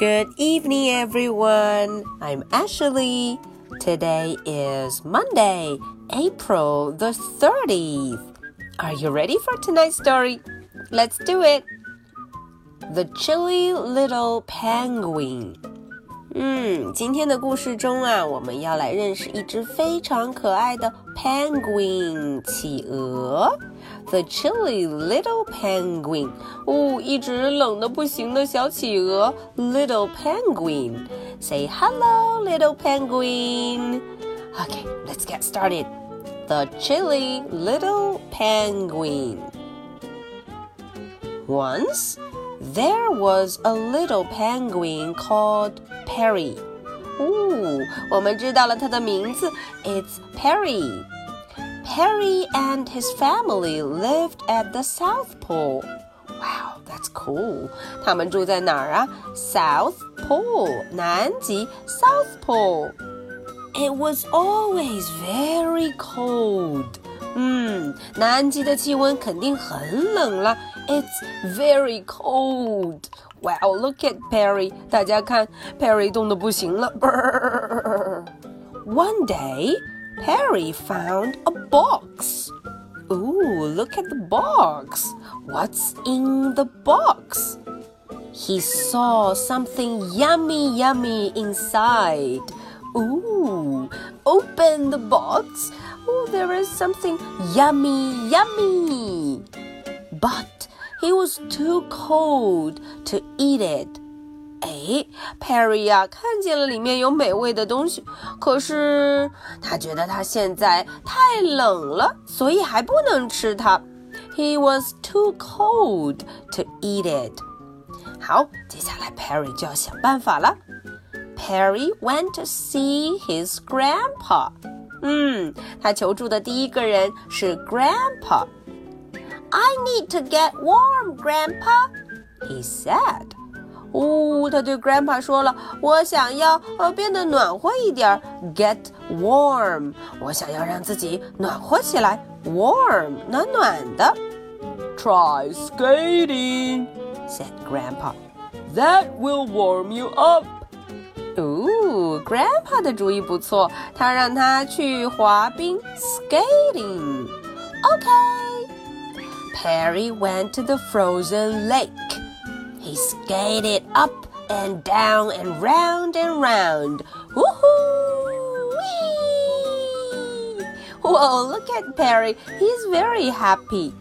Good evening, everyone. I'm Ashley. Today is Monday, April the 30th. Are you ready for tonight's story? Let's do it. The Chilly Little Penguin. 嗯，今天的故事中啊，我们要来认识一只非常可爱的 penguin 企鹅。The chilly little penguin，哦，一只冷的不行的小企鹅，little penguin。Say hello, little penguin. Okay, let's get started. The chilly little penguin. Once there was a little penguin called Perry. 哦，我们知道了它的名字，It's Perry. Perry and his family lived at the South Pole. Wow, that's cool. 他们住在哪儿啊？South Pole，南极，South Pole. It was always very cold. 嗯，南极的气温肯定很冷了。It's very cold. Wow, look at Perry. 大家看，Perry 冻得不行了。One day, Perry found a box. Ooh, look at the box. What's in the box? He saw something yummy, yummy inside. Ooh, open the box. Oh, there is something yummy, yummy. But he was too cold to eat it. 哎，Perry 呀、啊，看见了里面有美味的东西，可是他觉得他现在太冷了，所以还不能吃它。He was too cold to eat it. 好，接下来 Perry 就要想办法了。Perry went to see his grandpa. 嗯，他求助的第一个人是 Grandpa。I need to get warm, Grandpa, he said. 哦，他对 Grandpa 说了，我想要呃变得暖和一点，get warm。我想要让自己暖和起来，warm，暖暖的。Try skating, said Grandpa. That will warm you up. 哦 ，Grandpa 的主意不错，他让他去滑冰，skating。Okay. Perry went to the frozen lake. He skated up and down and round and round. Woohoo! Whee! Whoa, look at Perry. He's very happy.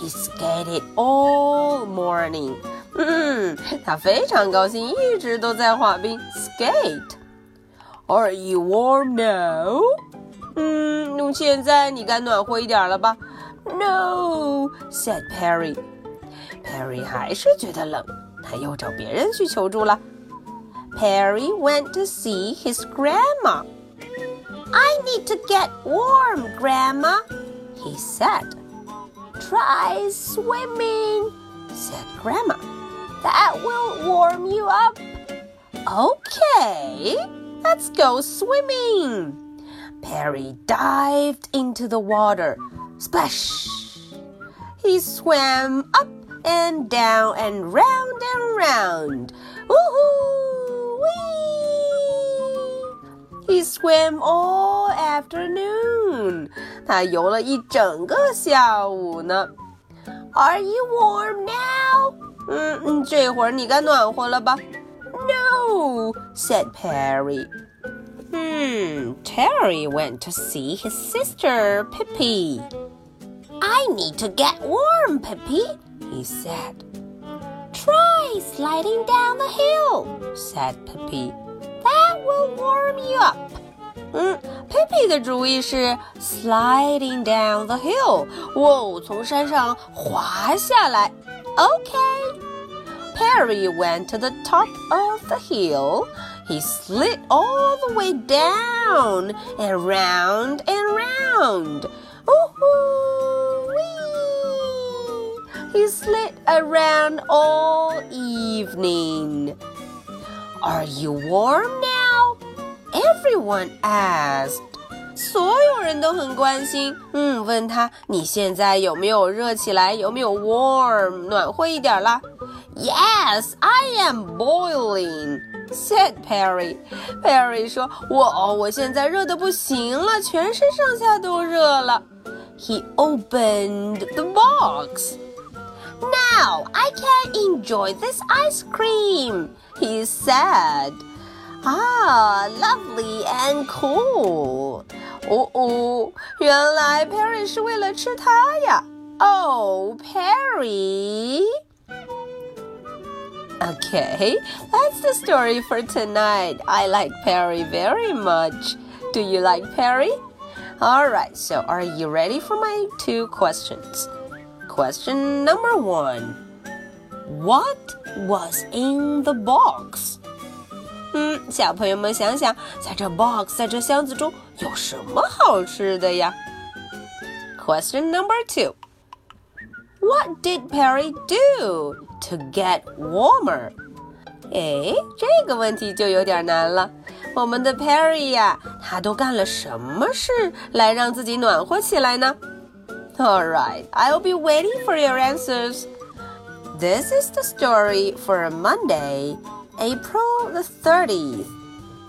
He skated all morning. 嗯，他非常高兴，一直都在滑冰 skate. Are you warm now? 嗯，现在你该暖和一点了吧？No, said Perry. Perry 还是觉得冷，他又找别人去求助了。Perry went to see his grandma. I need to get warm, Grandma, he said. Try swimming, said Grandma. That will warm you up. Okay, let's go swimming. Perry dived into the water. Splash! He swam up and down and round and round. Woohoo! Whee! He swam all afternoon. 他游了一整个下午呢。Are you warm now? 嗯嗯，这会儿你该暖和了吧？No, said Perry. Hmm, Perry went to see his sister, Pippi. I need to get warm, Pippi, he said. Try sliding down the hill, said Pippi. That will warm you up. Hmm, 嗯，Pippi 的主意是 sliding down the hill，哦，从山上滑下来。OK，Perry went to the top of the hill。He slid all the way down and round and round. Woohoo! He slid around all evening. Are you warm now? Everyone asked. 所有人都很关心，嗯，问他你现在有没有热起来，有没有 warm 暖和一点啦 Yes, I am boiling," said Perry. Perry 说：“我我现在热的不行了，全身上下都热了。” He opened the box. Now I can enjoy this ice cream, he said. Ah, lovely and cool. 哦哦，原来 Perry 是为了吃它呀。Oh, Perry. Okay, that's the story for tonight. I like Perry very much. Do you like Perry? Alright, so are you ready for my two questions? Question number one What was in the box? 嗯，小朋友们想想，在这 box，在这箱子中有什么好吃的呀？Question number two What did Perry do to get warmer? 哎，这个问题就有点难了。我们的 Perry 呀，他都干了什么事来让自己暖和起来呢？All right, I'll be waiting for your answers. This is the story for Monday, April the 30th.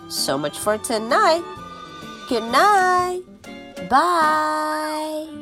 So much for tonight. Good night. Bye.